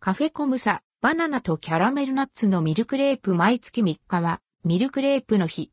カフェコムサ、バナナとキャラメルナッツのミルクレープ毎月3日は、ミルクレープの日。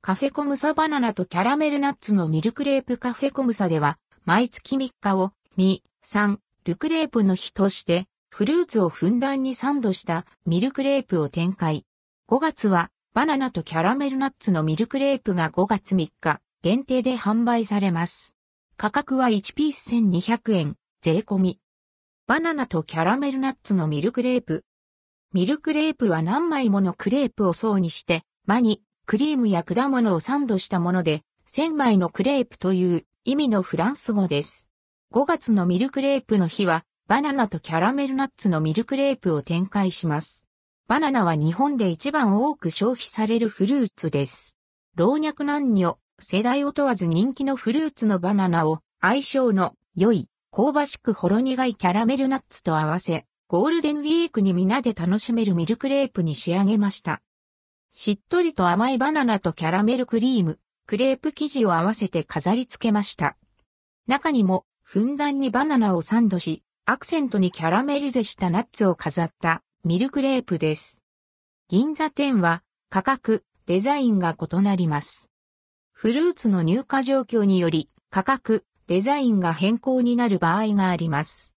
カフェコムサバナナとキャラメルナッツのミルクレープカフェコムサでは、毎月3日を、ミ、サン、ルクレープの日として、フルーツをふんだんにサンドしたミルクレープを展開。5月は、バナナとキャラメルナッツのミルクレープが5月3日、限定で販売されます。価格は1ピース1200円、税込み。バナナとキャラメルナッツのミルクレープ。ミルクレープは何枚ものクレープを層にして、間に、クリームや果物をサンドしたもので、1000枚のクレープという意味のフランス語です。5月のミルクレープの日は、バナナとキャラメルナッツのミルクレープを展開します。バナナは日本で一番多く消費されるフルーツです。老若男女、世代を問わず人気のフルーツのバナナを相性の良い香ばしくほろ苦いキャラメルナッツと合わせ、ゴールデンウィークに皆で楽しめるミルクレープに仕上げました。しっとりと甘いバナナとキャラメルクリーム、クレープ生地を合わせて飾り付けました。中にも、ふんだんにバナナをサンドし、アクセントにキャラメリゼしたナッツを飾ったミルクレープです。銀座店は価格、デザインが異なります。フルーツの入荷状況により価格、デザインが変更になる場合があります。